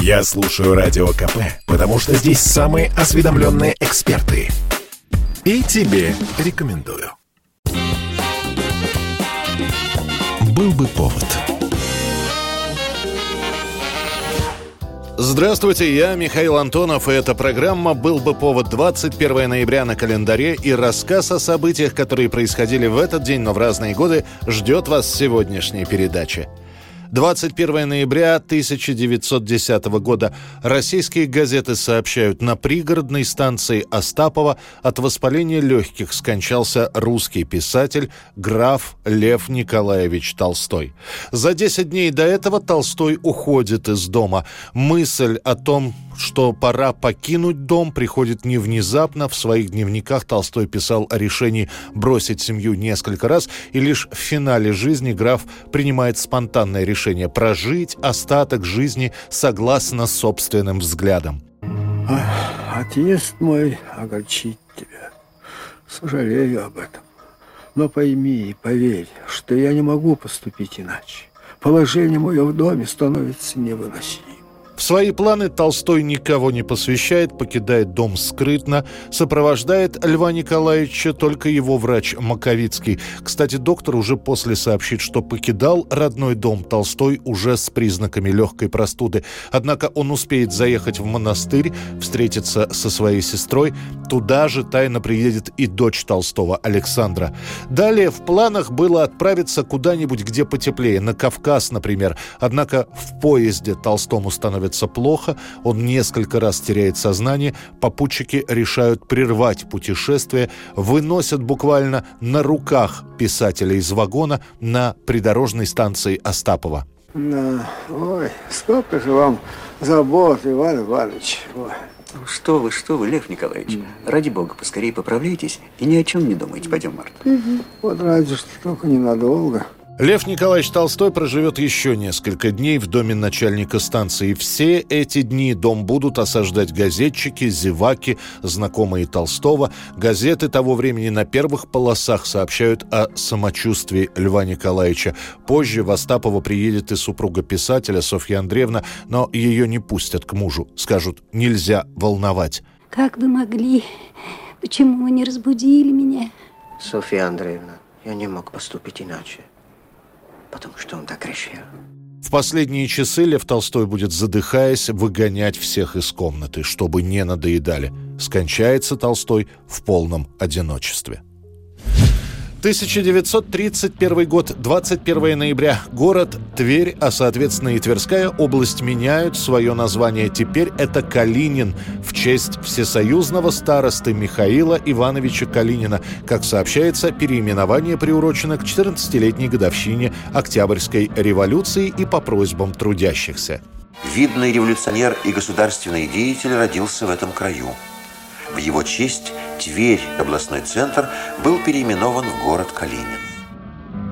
Я слушаю Радио КП, потому что здесь самые осведомленные эксперты. И тебе рекомендую. Был бы повод. Здравствуйте, я Михаил Антонов, и эта программа «Был бы повод» 21 ноября на календаре, и рассказ о событиях, которые происходили в этот день, но в разные годы, ждет вас в сегодняшней передаче. 21 ноября 1910 года российские газеты сообщают, на пригородной станции Остапова от воспаления легких скончался русский писатель граф Лев Николаевич Толстой. За 10 дней до этого Толстой уходит из дома. Мысль о том, что пора покинуть дом, приходит не внезапно. В своих дневниках Толстой писал о решении бросить семью несколько раз, и лишь в финале жизни граф принимает спонтанное решение прожить остаток жизни согласно собственным взглядам. Отъезд мой огорчит тебя. Сожалею об этом. Но пойми и поверь, что я не могу поступить иначе. Положение мое в доме становится невыносимым. В свои планы Толстой никого не посвящает, покидает дом скрытно, сопровождает Льва Николаевича только его врач Маковицкий. Кстати, доктор уже после сообщит, что покидал родной дом Толстой уже с признаками легкой простуды. Однако он успеет заехать в монастырь, встретиться со своей сестрой. Туда же тайно приедет и дочь Толстого, Александра. Далее в планах было отправиться куда-нибудь, где потеплее, на Кавказ, например. Однако в поезде Толстому становится становится плохо, он несколько раз теряет сознание, попутчики решают прервать путешествие, выносят буквально на руках писателя из вагона на придорожной станции Остапова. Да, ой, сколько же вам забот, Иван Иванович. Ой. Что вы, что вы, Лев Николаевич. Mm. Ради бога, поскорее поправляйтесь и ни о чем не думайте. Пойдем, Марта. Угу. Вот ради, что только ненадолго. Лев Николаевич Толстой проживет еще несколько дней в доме начальника станции. Все эти дни дом будут осаждать газетчики, зеваки, знакомые Толстого. Газеты того времени на первых полосах сообщают о самочувствии Льва Николаевича. Позже в Остапово приедет и супруга писателя Софья Андреевна, но ее не пустят к мужу. Скажут, нельзя волновать. Как вы могли? Почему вы не разбудили меня? Софья Андреевна, я не мог поступить иначе потому что он так решил. В последние часы Лев Толстой будет, задыхаясь, выгонять всех из комнаты, чтобы не надоедали. Скончается Толстой в полном одиночестве. 1931 год, 21 ноября. Город Тверь, а соответственно и Тверская область меняют свое название. Теперь это Калинин в честь всесоюзного старосты Михаила Ивановича Калинина. Как сообщается, переименование приурочено к 14-летней годовщине Октябрьской революции и по просьбам трудящихся. Видный революционер и государственный деятель родился в этом краю. В его честь Тверь, областной центр, был переименован в город Калинин.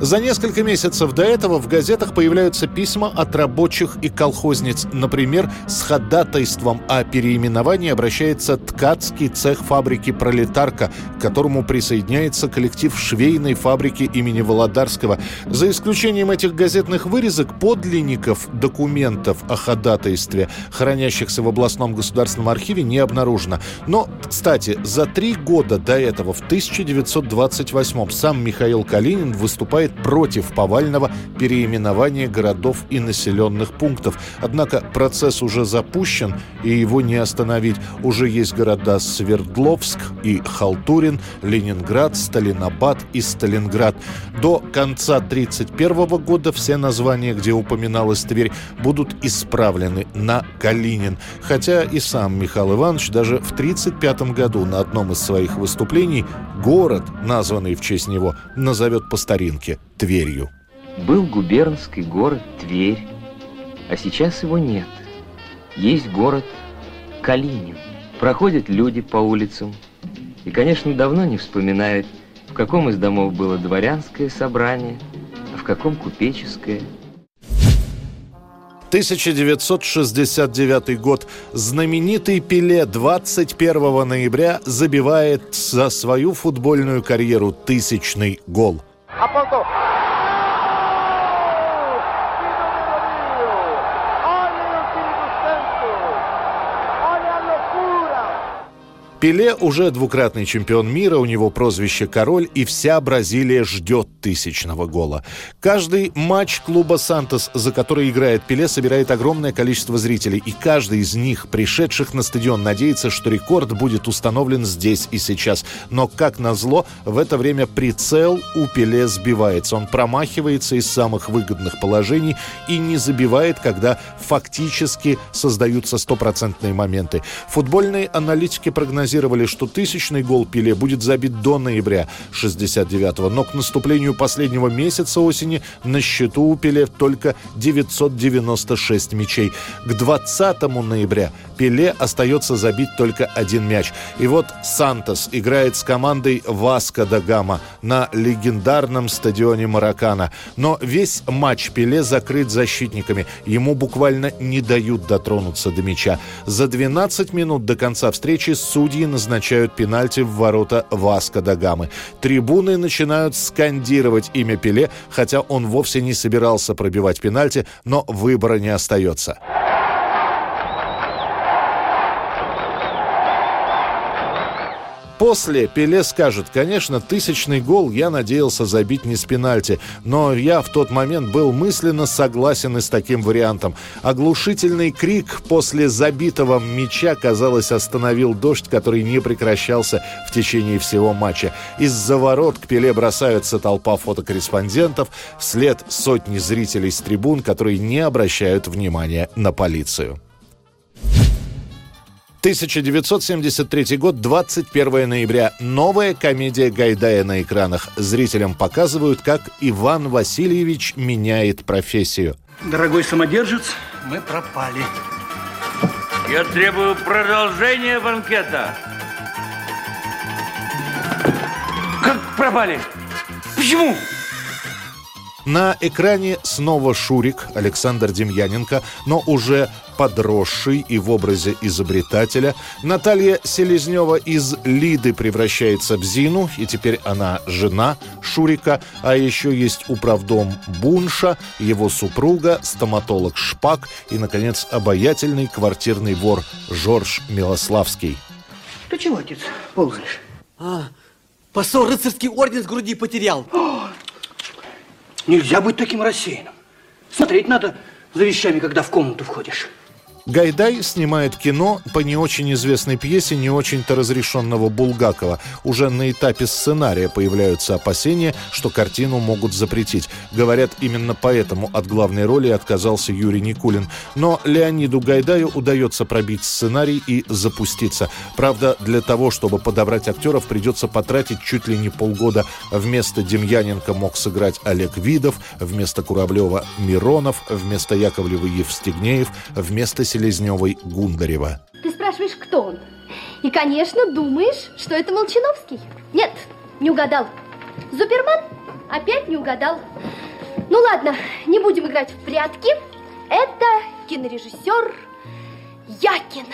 За несколько месяцев до этого в газетах появляются письма от рабочих и колхозниц. Например, с ходатайством о переименовании обращается ткацкий цех фабрики «Пролетарка», к которому присоединяется коллектив швейной фабрики имени Володарского. За исключением этих газетных вырезок, подлинников документов о ходатайстве, хранящихся в областном государственном архиве, не обнаружено. Но, кстати, за три года до этого, в 1928 сам Михаил Калинин выступает выступает против повального переименования городов и населенных пунктов. Однако процесс уже запущен, и его не остановить. Уже есть города Свердловск и Халтурин, Ленинград, Сталинабад и Сталинград. До конца 1931 года все названия, где упоминалась Тверь, будут исправлены на Калинин. Хотя и сам Михаил Иванович даже в 1935 году на одном из своих выступлений город, названный в честь него, назовет по старинке Тверью. Был губернский город Тверь, а сейчас его нет. Есть город Калинин. Проходят люди по улицам и, конечно, давно не вспоминают, в каком из домов было дворянское собрание, а в каком купеческое. 1969 год. Знаменитый Пеле 21 ноября забивает за свою футбольную карьеру тысячный гол. a poco. Пеле уже двукратный чемпион мира, у него прозвище «Король», и вся Бразилия ждет тысячного гола. Каждый матч клуба «Сантос», за который играет Пеле, собирает огромное количество зрителей, и каждый из них, пришедших на стадион, надеется, что рекорд будет установлен здесь и сейчас. Но, как назло, в это время прицел у Пеле сбивается. Он промахивается из самых выгодных положений и не забивает, когда фактически создаются стопроцентные моменты. Футбольные аналитики прогнозируют, прогнозировали, что тысячный гол Пеле будет забит до ноября 69-го, но к наступлению последнего месяца осени на счету у Пеле только 996 мячей. К 20 ноября Пеле остается забить только один мяч. И вот Сантос играет с командой Васка да Гама на легендарном стадионе Маракана. Но весь матч Пеле закрыт защитниками. Ему буквально не дают дотронуться до мяча. За 12 минут до конца встречи судьи назначают пенальти в ворота Васка да Гамы. Трибуны начинают скандировать имя Пеле, хотя он вовсе не собирался пробивать пенальти, но выбора не остается. После Пеле скажет, конечно, тысячный гол я надеялся забить не с пенальти, но я в тот момент был мысленно согласен и с таким вариантом. Оглушительный крик после забитого мяча, казалось, остановил дождь, который не прекращался в течение всего матча. Из-за ворот к Пеле бросаются толпа фотокорреспондентов, вслед сотни зрителей с трибун, которые не обращают внимания на полицию. 1973 год, 21 ноября. Новая комедия Гайдая на экранах. Зрителям показывают, как Иван Васильевич меняет профессию. Дорогой самодержец, мы пропали. Я требую продолжения банкета. Как пропали? Почему? На экране снова Шурик Александр Демьяненко, но уже подросший и в образе изобретателя. Наталья Селезнева из Лиды превращается в Зину, и теперь она жена Шурика. А еще есть управдом Бунша, его супруга, стоматолог Шпак и, наконец, обаятельный квартирный вор Жорж Милославский. Ты чего, отец, ползаешь? А, посол рыцарский орден с груди потерял. О, нельзя быть таким рассеянным. Смотреть надо за вещами, когда в комнату входишь. Гайдай снимает кино по не очень известной пьесе не очень-то разрешенного Булгакова. Уже на этапе сценария появляются опасения, что картину могут запретить. Говорят, именно поэтому от главной роли отказался Юрий Никулин. Но Леониду Гайдаю удается пробить сценарий и запуститься. Правда, для того, чтобы подобрать актеров, придется потратить чуть ли не полгода. Вместо Демьяненко мог сыграть Олег Видов, вместо Кураблева Миронов, вместо Яковлева Евстигнеев, вместо Селезневой Гундарева. Ты спрашиваешь, кто он? И, конечно, думаешь, что это Молчановский. Нет, не угадал. Зуперман? Опять не угадал. Ну ладно, не будем играть в прятки. Это кинорежиссер Якин.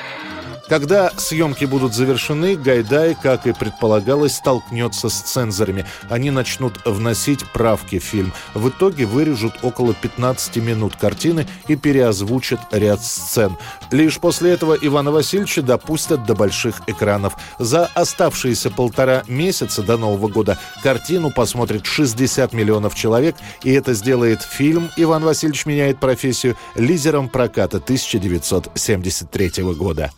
Когда съемки будут завершены, Гайдай, как и предполагалось, столкнется с цензорами. Они начнут вносить правки в фильм. В итоге вырежут около 15 минут картины и переозвучат ряд сцен. Лишь после этого Ивана Васильевича допустят до больших экранов. За оставшиеся полтора месяца до Нового года картину посмотрит 60 миллионов человек, и это сделает фильм «Иван Васильевич меняет профессию» лидером проката 1973 года.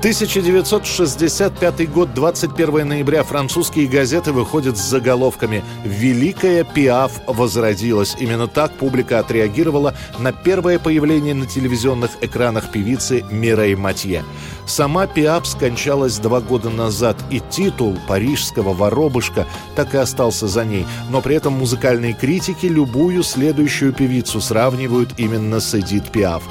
1965 год, 21 ноября. Французские газеты выходят с заголовками «Великая Пиаф возродилась». Именно так публика отреагировала на первое появление на телевизионных экранах певицы Мирей Матье. Сама Пиаф скончалась два года назад, и титул парижского воробышка так и остался за ней. Но при этом музыкальные критики любую следующую певицу сравнивают именно с Эдит Пиаф.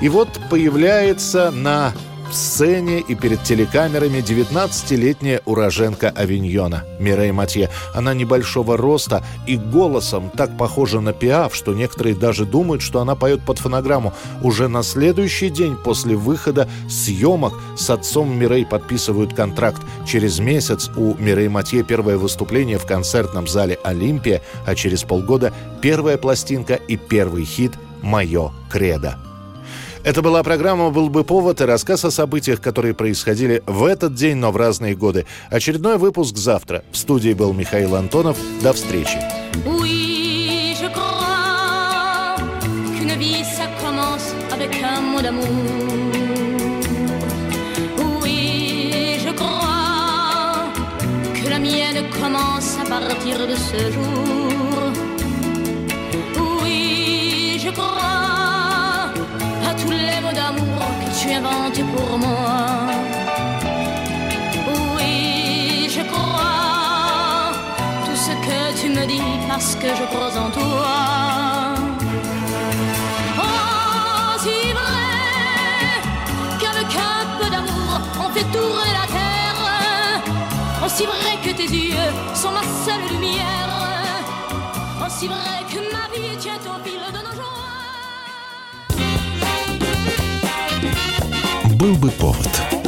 И вот появляется на сцене и перед телекамерами 19-летняя уроженка Авиньона Мирей Матье. Она небольшого роста и голосом так похожа на Пиаф, что некоторые даже думают, что она поет под фонограмму. Уже на следующий день после выхода съемок с отцом Мирей подписывают контракт. Через месяц у Мирей Матье первое выступление в концертном зале «Олимпия», а через полгода первая пластинка и первый хит «Мое кредо». Это была программа «Был бы повод» и рассказ о событиях, которые происходили в этот день, но в разные годы. Очередной выпуск завтра. В студии был Михаил Антонов. До встречи. Commence à partir de ce jour. Inventes pour moi. Oui, je crois tout ce que tu me dis parce que je crois en toi. Oh, si vrai qu'avec un d'amour on fait tourner la terre. Aussi vrai que tes yeux sont ma seule lumière. Aussi vrai que ma vie tient au fil de nos jours. Был бы повод.